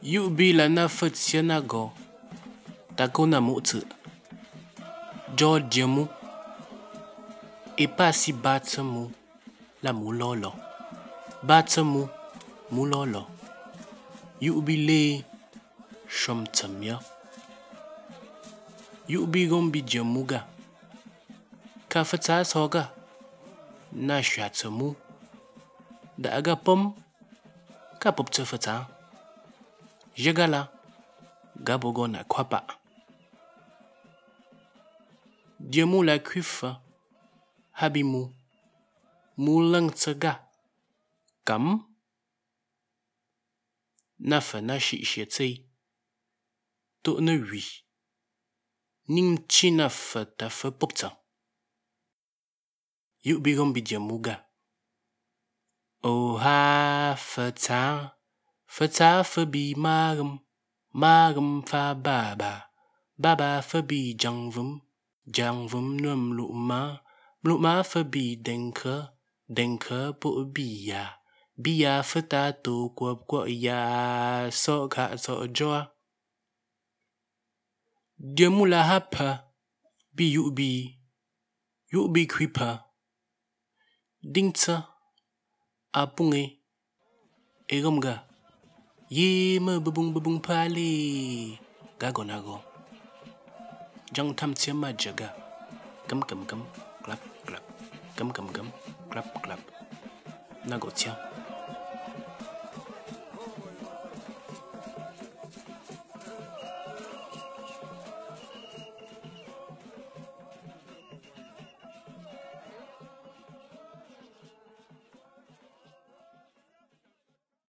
又比了那佛些那个，大哥那么子，叫节目，一把是八字母，那母老了，八字母母老了，又比嘞什么呀？又比个比节目个，看佛啥说个，那学字母，大个碰，看不着佛啥。Jegala, Gabogon à Kwapa. Diemu la Kufa, Habimu, Mulang Tsaga, Kam. Nafa Nashi Ishetei, Tôt ne hui. Nim Chinafa Tafa ga. Yubigombi ha Oha Fatang. Phật ta phơ bì ma gầm, ma gầm pha bà bà, bà bà phơ bì chẳng vùm, chẳng vùm nuông lụ ma, lụ ma phơ bì đen khờ đen khờ bộ bì ya, bì ya phơ ta tù quập quọ ya, sọ gạ sọ joa. Điều mù là hạp hả, bì yụ bì, yụ bì khuy hả. Đinh chơ, à bùng e, e gầm gà. Ye bubung bubung pali. Gago nago. Jang tam tiama jaga. Gum gum gum. Clap clap. Gum gum gum. Clap clap. Nago.